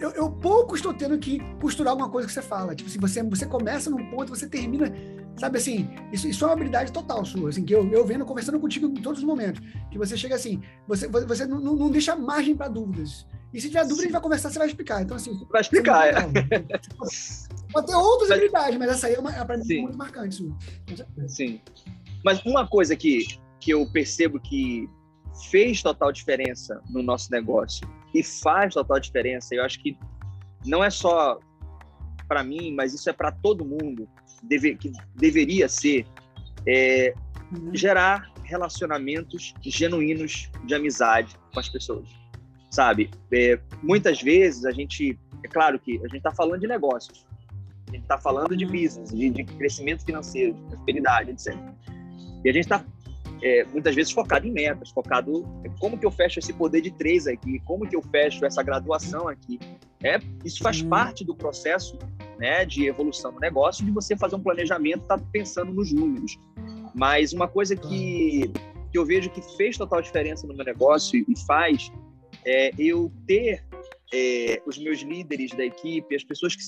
eu, eu, pouco estou tendo que costurar alguma coisa que você fala. Tipo assim, você, você começa num ponto, você termina, sabe assim? Isso, isso é uma habilidade total sua, assim, que eu, eu vendo conversando contigo em todos os momentos. Que você chega assim, você, você não, não deixa margem para dúvidas. E se tiver dúvida, a gente vai conversar, você vai explicar. Então, assim. Vai explicar, é. Pode ter outras mas, habilidades, mas essa aí é, uma, é mim muito marcante. Sua. Sim. Mas uma coisa que, que eu percebo que fez total diferença no nosso negócio e faz total diferença. Eu acho que não é só para mim, mas isso é para todo mundo deve, que deveria ser é, uhum. gerar relacionamentos genuínos de amizade com as pessoas, sabe? É, muitas vezes a gente, é claro que a gente está falando de negócios, a gente está falando de uhum. business, de, de crescimento financeiro, de prosperidade, etc. E a gente está é, muitas vezes focado em metas, focado em como que eu fecho esse poder de três aqui, como que eu fecho essa graduação aqui. É, isso faz hum. parte do processo né, de evolução do negócio, de você fazer um planejamento, tá pensando nos números. Mas uma coisa que, que eu vejo que fez total diferença no meu negócio e faz é eu ter é, os meus líderes da equipe, as pessoas que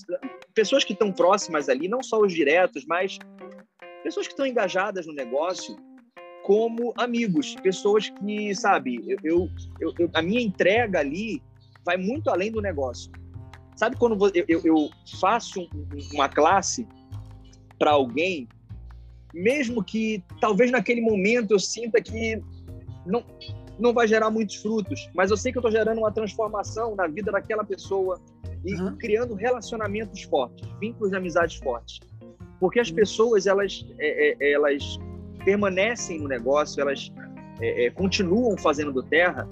pessoas que estão próximas ali, não só os diretos, mas pessoas que estão engajadas no negócio, como amigos, pessoas que, sabe, eu, eu, eu, a minha entrega ali vai muito além do negócio. Sabe quando eu, eu faço uma classe para alguém, mesmo que talvez naquele momento eu sinta que não, não vai gerar muitos frutos, mas eu sei que eu estou gerando uma transformação na vida daquela pessoa e uhum. criando relacionamentos fortes, vínculos de amizades fortes. Porque as pessoas, elas, é, é, elas permanecem no negócio, elas é, é, continuam fazendo do terra,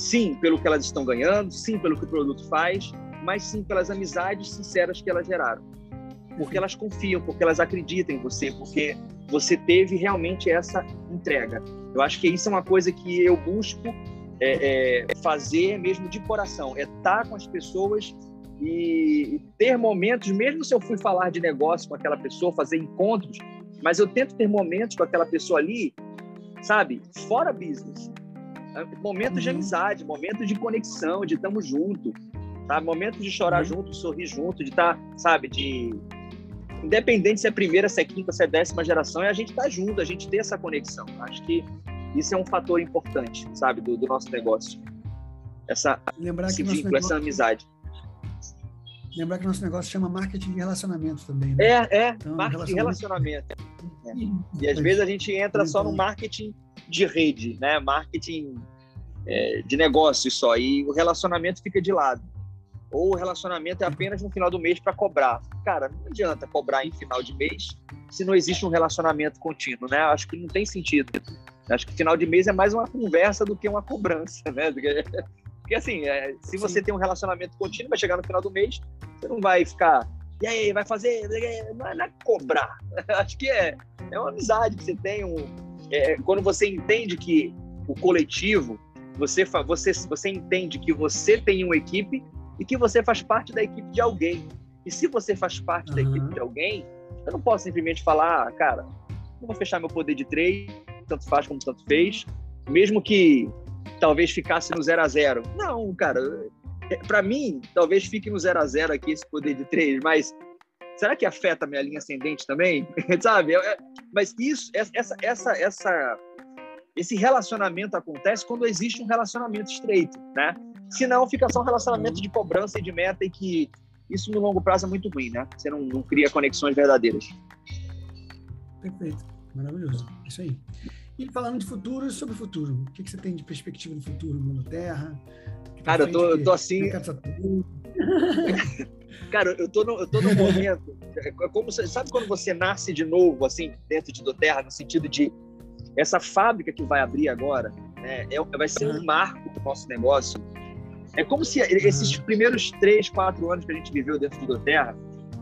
sim, pelo que elas estão ganhando, sim, pelo que o produto faz, mas sim pelas amizades sinceras que elas geraram. Porque elas confiam, porque elas acreditam em você, porque você teve realmente essa entrega. Eu acho que isso é uma coisa que eu busco é, é, fazer mesmo de coração, é estar com as pessoas e ter momentos, mesmo se eu fui falar de negócio com aquela pessoa, fazer encontros, mas eu tento ter momentos com aquela pessoa ali, sabe? Fora business. Momentos de amizade, momentos de conexão, de estamos junto, tá? Momentos de chorar uhum. junto, sorrir junto, de estar, tá, sabe, de independente se é primeira, se é quinta, se é décima geração, é a gente tá junto, a gente ter essa conexão. Acho que isso é um fator importante, sabe, do, do nosso negócio. Essa, Lembrar esse que vínculo, essa amizade. Lembrar que nosso negócio chama marketing de relacionamento também. Né? É, é, então, marketing de relacionamento. É. E às vezes a gente entra só no marketing de rede, né? Marketing é, de negócio só, e o relacionamento fica de lado. Ou o relacionamento é apenas no final do mês para cobrar. Cara, não adianta cobrar em final de mês se não existe um relacionamento contínuo, né? Acho que não tem sentido. Acho que final de mês é mais uma conversa do que uma cobrança, né? Porque assim, é, se você Sim. tem um relacionamento contínuo, vai chegar no final do mês, você não vai ficar. E aí, vai fazer. Não é, não é cobrar. Acho que é, é uma amizade que você tem. Um, é, quando você entende que o coletivo, você, você, você entende que você tem uma equipe e que você faz parte da equipe de alguém. E se você faz parte uhum. da equipe de alguém, eu não posso simplesmente falar, ah, cara, não vou fechar meu poder de três, tanto faz como tanto fez, mesmo que talvez ficasse no 0 a 0 Não, cara, é, para mim, talvez fique no 0 a 0 aqui esse poder de três, mas será que afeta a minha linha ascendente também? Sabe? Mas isso, essa, essa, essa, esse relacionamento acontece quando existe um relacionamento estreito, né? Senão fica só um relacionamento de cobrança e de meta e que isso no longo prazo é muito ruim, né? Você não, não cria conexões verdadeiras. Perfeito, maravilhoso, isso aí. E falando de futuro, sobre o futuro, o que, que você tem de perspectiva do futuro no Terra? Cara, eu tô, eu tô assim. Cara, eu tô, no, eu tô num momento. É como, sabe quando você nasce de novo, assim, dentro de do Terra, no sentido de essa fábrica que vai abrir agora, né, é, vai ser um marco do nosso negócio. É como se esses primeiros três, quatro anos que a gente viveu dentro de do Terra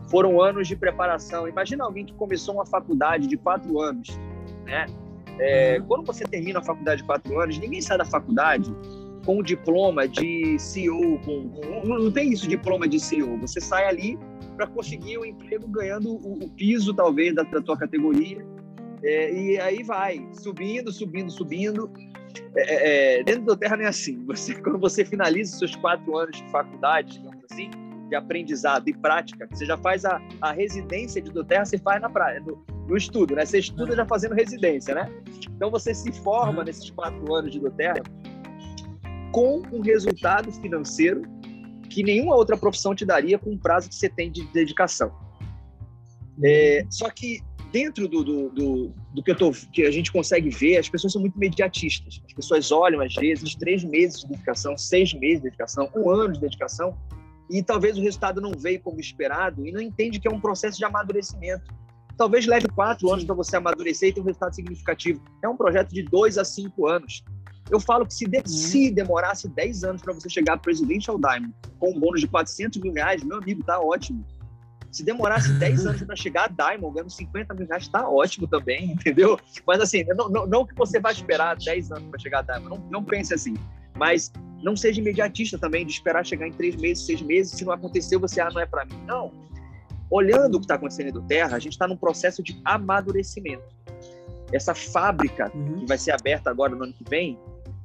foram anos de preparação. Imagina alguém que começou uma faculdade de quatro anos, né? É, quando você termina a faculdade de quatro anos, ninguém sai da faculdade com o diploma de CEO, com, com, não tem isso diploma de CEO. Você sai ali para conseguir o um emprego ganhando o, o, piso, talvez, da, da tua categoria. É, e aí vai, subindo, subindo, subindo. É, é, é dentro do Terra não é assim. Você, quando você finaliza os seus quatro anos de faculdade, digamos assim, de aprendizado e prática, você já faz a, a residência de Doterra, você faz na praia, no, no, estudo, né? Você estuda já fazendo residência, né? Então você se forma nesses quatro anos de Doterra com um resultado financeiro que nenhuma outra profissão te daria com o prazo que você tem de dedicação. É, só que dentro do, do, do, do que, tô, que a gente consegue ver, as pessoas são muito imediatistas. As pessoas olham, às vezes, três meses de dedicação, seis meses de dedicação, um ano de dedicação, e talvez o resultado não veio como esperado e não entende que é um processo de amadurecimento. Talvez leve quatro anos para você amadurecer e ter um resultado significativo. É um projeto de dois a cinco anos. Eu falo que se, de, uhum. se demorasse 10 anos para você chegar a Presidential Diamond com um bônus de 400 mil reais, meu amigo, tá ótimo. Se demorasse 10 anos para chegar a Diamond ganhando 50 mil reais, tá ótimo também, entendeu? Mas assim, não, não, não que você vai esperar 10 anos para chegar a Diamond, não, não pense assim. Mas não seja imediatista também de esperar chegar em 3 meses, 6 meses, se não aconteceu, você, ah, não é para mim. Não. Olhando o que está acontecendo do Terra, a gente está num processo de amadurecimento. Essa fábrica uhum. que vai ser aberta agora no ano que vem,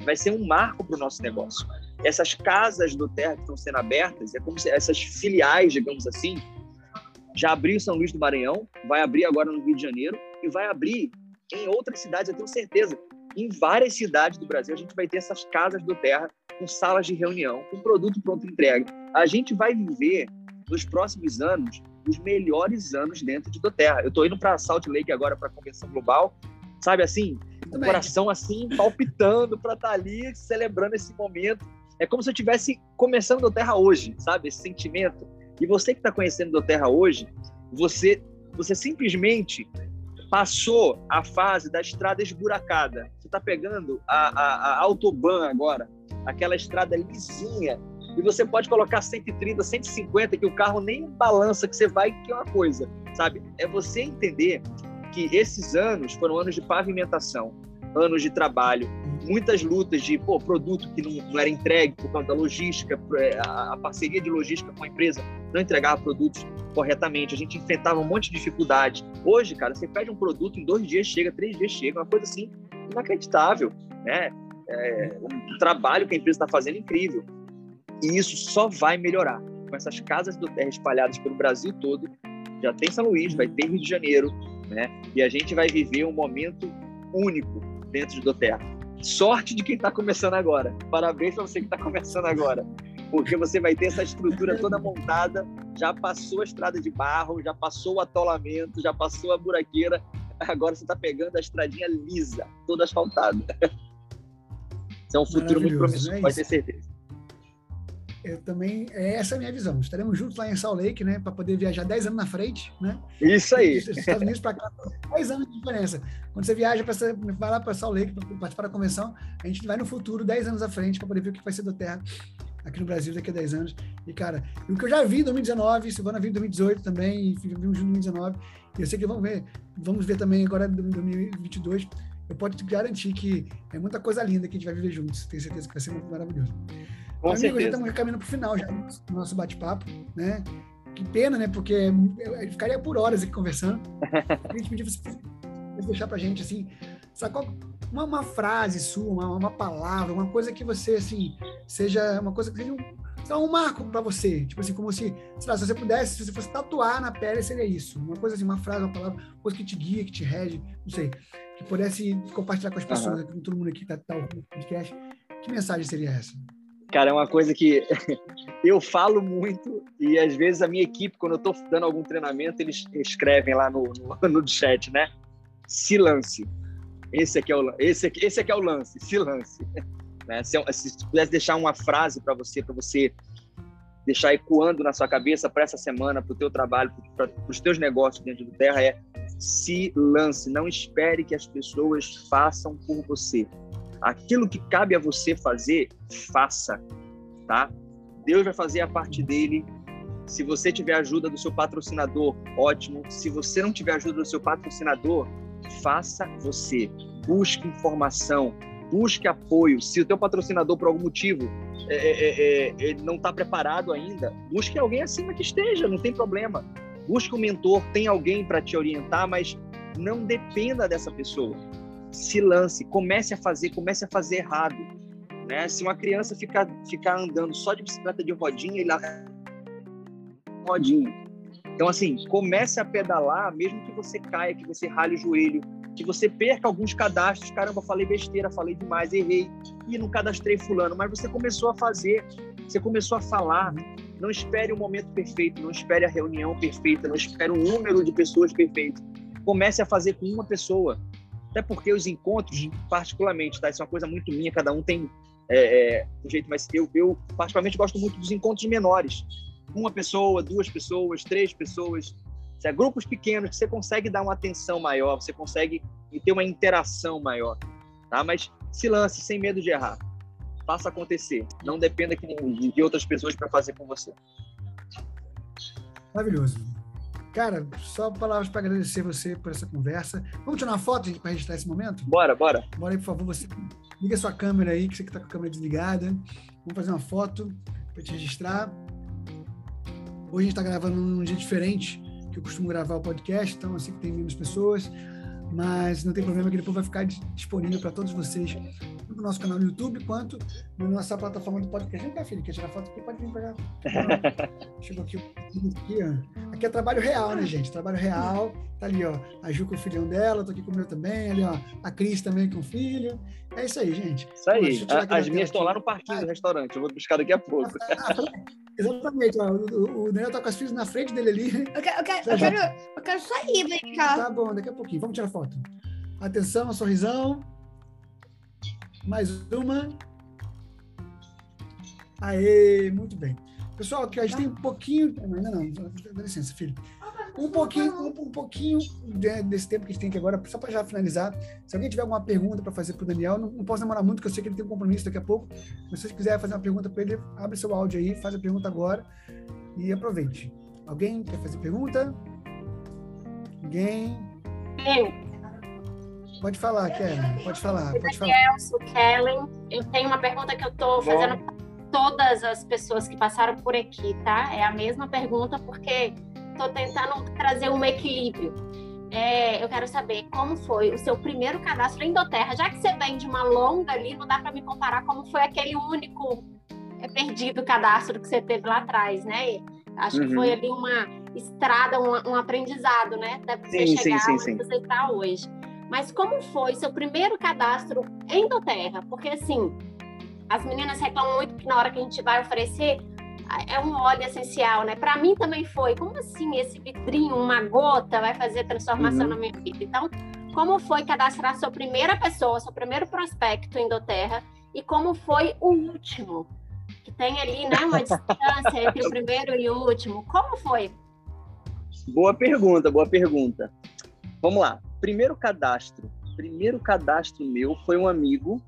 vai ser um marco para o nosso negócio. Essas casas do Terra que estão sendo abertas, é como se essas filiais, digamos assim, já abriu São Luís do Maranhão, vai abrir agora no Rio de Janeiro e vai abrir em outras cidades, eu tenho certeza. Em várias cidades do Brasil, a gente vai ter essas casas do Terra com salas de reunião, com produto pronto entrega. A gente vai viver nos próximos anos os melhores anos dentro de Doterra. Eu estou indo para Salt Lake agora para a convenção global, sabe assim, o coração assim palpitando para estar tá ali celebrando esse momento. É como se eu estivesse começando Doterra hoje, sabe? Esse sentimento e você que está conhecendo do Terra hoje, você, você simplesmente passou a fase da estrada esburacada. Você está pegando a, a, a autobahn agora, aquela estrada lisinha, e você pode colocar 130, 150, que o carro nem balança, que você vai, que é uma coisa, sabe? É você entender que esses anos foram anos de pavimentação, anos de trabalho, muitas lutas de pô, produto que não, não, era entregue por causa da logística, é, a, parceria de logística com a empresa não entregava produtos corretamente, a gente enfrentava um monte de dificuldade. Hoje, cara, você pede um produto, em dois dias chega, três dias chega, uma coisa assim inacreditável, né? É, um trabalho que a empresa está fazendo é incrível. E isso só vai melhorar com essas casas do terra espalhadas pelo Brasil todo. Já tem São Luís, vai ter Rio de Janeiro, né? E a gente vai viver um momento único dentro do Terra. Sorte de quem está começando agora. Parabéns para você que está começando agora. Porque você vai ter essa estrutura toda montada, já passou a estrada de barro, já passou o atolamento, já passou a buraqueira. Agora você está pegando a estradinha lisa, toda asfaltada. Isso é um futuro muito promissor, é vai ter certeza eu também, é essa é a minha visão. Estaremos juntos lá em Salt Lake, né, para poder viajar 10 anos na frente, né? Isso aí. Dos Estados Unidos para cá, 10 anos de diferença. Quando você viaja para vai lá para Salt Lake para participar da convenção, a gente vai no futuro 10 anos à frente para poder ver o que vai ser do Terra aqui no Brasil daqui a 10 anos. E cara, o que eu já vi em 2019, Silvana viu em 2018 também, e vimos em 2019. E eu sei que vamos ver, vamos ver também agora em 2022. Eu posso te garantir que é muita coisa linda que a gente vai viver juntos. Tenho certeza que vai ser muito maravilhoso. Com Amigo, certeza. já estamos caminhando para o final já do nosso bate-papo, né? Que pena, né? Porque eu ficaria por horas aqui conversando. A gente pedia você deixar para a gente, assim, sabe uma, uma, frase sua, uma, uma, palavra, uma coisa que você, assim, seja uma coisa que seja um, um marco para você. Tipo assim, como se, sei lá, se você pudesse, se você fosse tatuar na pele, seria isso. Uma coisa assim, uma frase, uma palavra, uma coisa que te guia, que te rege, não sei. Que pudesse compartilhar com as pessoas, uhum. com todo mundo aqui que está tá no podcast. Que mensagem seria essa? Cara, é uma coisa que eu falo muito e às vezes a minha equipe, quando eu estou dando algum treinamento, eles escrevem lá no, no, no chat, né? Se lance. Esse aqui é o, esse aqui, esse aqui é o lance, se lance. Né? Se, se pudesse deixar uma frase para você, para você deixar ecoando na sua cabeça para essa semana, para o teu trabalho, para os teus negócios dentro do Terra, é se lance. Não espere que as pessoas façam por você Aquilo que cabe a você fazer, faça, tá? Deus vai fazer a parte dele Se você tiver ajuda do seu patrocinador, ótimo. Se você não tiver ajuda do seu patrocinador, faça você. Busque informação, busque apoio. Se o teu patrocinador, por algum motivo, é, é, é, é não está preparado ainda, busque alguém acima que esteja, não tem problema. Busque um mentor, tem alguém para te orientar, mas não dependa dessa pessoa. Se lance, comece a fazer, comece a fazer errado. Né? Se uma criança ficar, ficar andando só de bicicleta de rodinha, ele rodinha. Então, assim, comece a pedalar, mesmo que você caia, que você rale o joelho, que você perca alguns cadastros. Caramba, falei besteira, falei demais, errei. E não cadastrei fulano. Mas você começou a fazer, você começou a falar. Não espere o momento perfeito, não espere a reunião perfeita, não espere um número de pessoas perfeito. Comece a fazer com uma pessoa. Até porque os encontros, particularmente, tá? Isso é uma coisa muito minha, cada um tem é, é, um jeito, mas eu, eu particularmente gosto muito dos encontros menores uma pessoa, duas pessoas, três pessoas. É grupos pequenos que você consegue dar uma atenção maior, você consegue ter uma interação maior, tá? Mas se lance sem medo de errar. Faça acontecer. Não dependa de outras pessoas para fazer com você. Maravilhoso. Cara, só palavras para agradecer você por essa conversa. Vamos tirar uma foto para registrar esse momento? Bora, bora. Bora aí, por favor, você liga sua câmera aí, que você que está com a câmera desligada. Vamos fazer uma foto para te registrar. Hoje a gente está gravando num dia diferente que eu costumo gravar o podcast, então assim que tem menos pessoas, mas não tem problema que depois vai ficar disponível para todos vocês no nosso canal no YouTube, quanto na nossa plataforma do podcast. Vem cá, filho, quer tirar foto aqui? Pode vir pegar. Chegou aqui, aqui, ó. Aqui é trabalho real, né, gente? Trabalho real. Tá ali, ó, a Ju com o filhão dela, tô aqui com o meu também, ali, ó, a Cris também com o filho. É isso aí, gente. Isso aí. As minhas estão lá no parquinho do restaurante, eu vou buscar daqui a pouco. Exatamente, ó, o, o Daniel tá com as filhas na frente dele ali. Eu quero, eu quero, eu quero, eu quero sair, vem cá. Tá bom, daqui a pouquinho. Vamos tirar foto. Atenção, sorrisão. Mais uma. Aê, muito bem. Pessoal, aqui a gente tem um pouquinho. Ainda não, dá licença, filho um pouquinho, um, um pouquinho desse tempo que a gente tem aqui agora, só para já finalizar. Se alguém tiver alguma pergunta para fazer para o Daniel, não, não, posso demorar muito, porque eu sei que ele tem um compromisso daqui a pouco. Mas se você quiser fazer uma pergunta para ele, abre seu áudio aí, faz a pergunta agora e aproveite. Alguém quer fazer pergunta? Ninguém? Eu. Pode falar, Kellen. Pode falar. Pode falar. Eu sou Kellen. Eu tenho uma pergunta que eu estou fazendo para todas as pessoas que passaram por aqui, tá? É a mesma pergunta, porque estou tentando trazer um equilíbrio. É, eu quero saber como foi o seu primeiro cadastro em Doterra, já que você vem de uma longa ali, não dá para me comparar como foi aquele único é, perdido cadastro que você teve lá atrás, né? Acho uhum. que foi ali uma estrada, um, um aprendizado, né? Até você sim, chegar sim, sim, onde você está hoje. Mas como foi seu primeiro cadastro em Doterra? Porque assim, as meninas reclamam muito que na hora que a gente vai oferecer, é um óleo essencial, né? Para mim também foi. Como assim esse vidrinho, uma gota, vai fazer transformação uhum. na minha vida? Então, como foi cadastrar sua primeira pessoa, seu primeiro prospecto em Doterra e como foi o último? Que tem ali, né, uma distância entre o primeiro e o último. Como foi? Boa pergunta, boa pergunta. Vamos lá. Primeiro cadastro. Primeiro cadastro meu foi um amigo,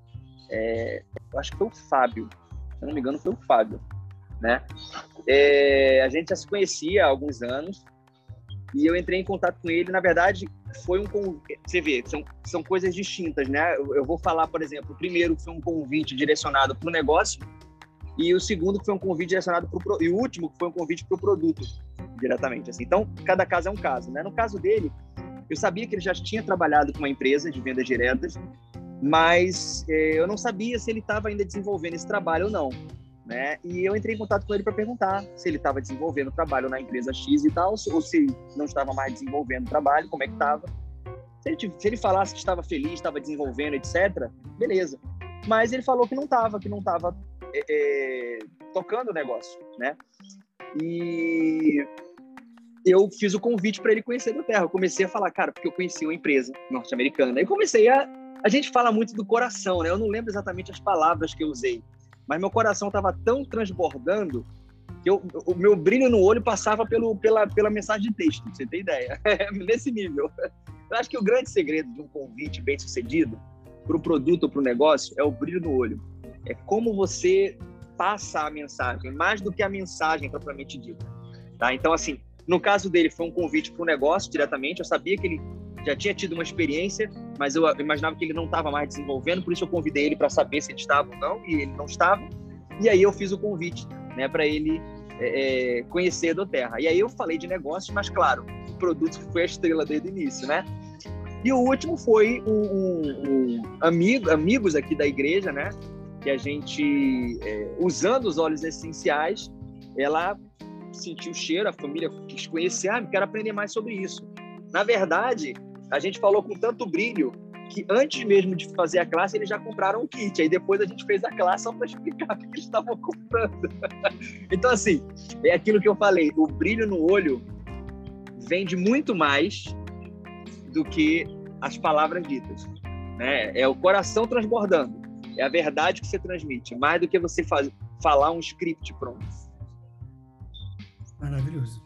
é, eu acho que foi o Fábio. Se eu não me engano, foi o Fábio né? É, a gente já se conhecia há alguns anos e eu entrei em contato com ele. Na verdade, foi um convite. Você vê, são, são coisas distintas, né? Eu, eu vou falar, por exemplo, primeiro foi um convite direcionado para o negócio e o segundo foi um convite direcionado para o e o último foi um convite para o produto diretamente. Assim. Então, cada caso é um caso, né? No caso dele, eu sabia que ele já tinha trabalhado com uma empresa de vendas diretas, mas é, eu não sabia se ele estava ainda desenvolvendo esse trabalho ou não né? E eu entrei em contato com ele para perguntar se ele estava desenvolvendo trabalho na empresa X e tal, ou se não estava mais desenvolvendo trabalho, como é que estava. Se ele, se ele falasse que estava feliz, estava desenvolvendo, etc., beleza. Mas ele falou que não estava, que não estava é, é, tocando o negócio, né? E eu fiz o convite para ele conhecer da Terra. Eu comecei a falar, cara, porque eu conheci uma empresa norte-americana. E comecei a. A gente fala muito do coração, né? Eu não lembro exatamente as palavras que eu usei, mas meu coração estava tão transbordando que eu, o meu brilho no olho passava pelo, pela, pela mensagem de texto, você tem ideia? Nesse nível. Eu acho que o grande segredo de um convite bem sucedido para o produto ou para o negócio é o brilho no olho. É como você passa a mensagem, mais do que a mensagem propriamente dita. Tá? Então, assim, no caso dele, foi um convite para um negócio diretamente. Eu sabia que ele já tinha tido uma experiência, mas eu imaginava que ele não estava mais desenvolvendo, por isso eu convidei ele para saber se ele estava ou não, e ele não estava. E aí eu fiz o convite né, para ele é, é, conhecer do Terra. E aí eu falei de negócios, mas claro, o produto foi a estrela desde o início, né? E o último foi um, um, um amigo, amigos aqui da igreja, né? Que a gente, é, usando os óleos essenciais, ela sentiu o cheiro, a família quis conhecer, ah, quero aprender mais sobre isso. Na verdade, a gente falou com tanto brilho que antes mesmo de fazer a classe, eles já compraram o kit. Aí depois a gente fez a classe só para explicar o que eles estavam comprando. então, assim, é aquilo que eu falei: o brilho no olho vende muito mais do que as palavras ditas. Né? É o coração transbordando. É a verdade que você transmite, mais do que você faz, falar um script pronto. Maravilhoso.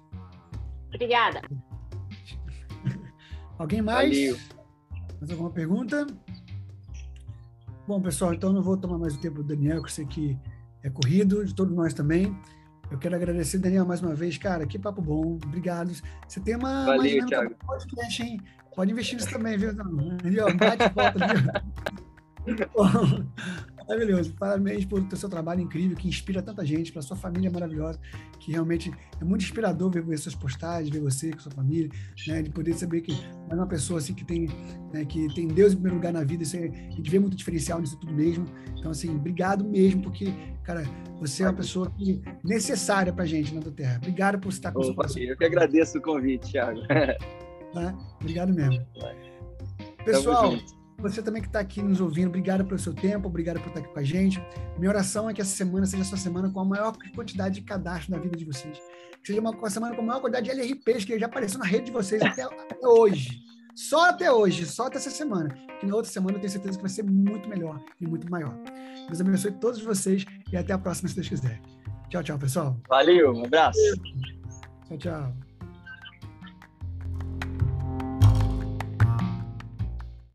Obrigada. Alguém mais? Valeu. Mais alguma pergunta? Bom, pessoal, então não vou tomar mais o tempo do Daniel, que eu sei que é corrido, de todos nós também. Eu quero agradecer, Daniel, mais uma vez. Cara, que papo bom. Obrigado. Você tem uma. Valeu, Thiago. Podcast, hein? Pode investir nisso também, viu? Entendeu? Bate e volta, viu? Maravilhoso. Parabéns por seu trabalho incrível, que inspira tanta gente, pela sua família maravilhosa, que realmente é muito inspirador ver, ver suas postagens, ver você com sua família, né? De poder saber que é uma pessoa assim que tem, né, que tem Deus em primeiro lugar na vida, isso é, a gente vê muito diferencial nisso tudo mesmo. Então, assim, obrigado mesmo, porque, cara, você é uma pessoa que, necessária pra gente na Terra. Obrigado por estar com Opa, Eu que agradeço o convite, Thiago. Tá? Obrigado mesmo. Pessoal, você também que está aqui nos ouvindo, obrigado pelo seu tempo, obrigado por estar aqui com a gente. Minha oração é que essa semana seja a sua semana com a maior quantidade de cadastro na vida de vocês. Que seja uma, uma semana com a maior quantidade de LRPs que já apareceu na rede de vocês até, até hoje. Só até hoje, só até essa semana. Que na outra semana eu tenho certeza que vai ser muito melhor e muito maior. Deus abençoe todos vocês e até a próxima, se Deus quiser. Tchau, tchau, pessoal. Valeu, um abraço. Tchau, tchau.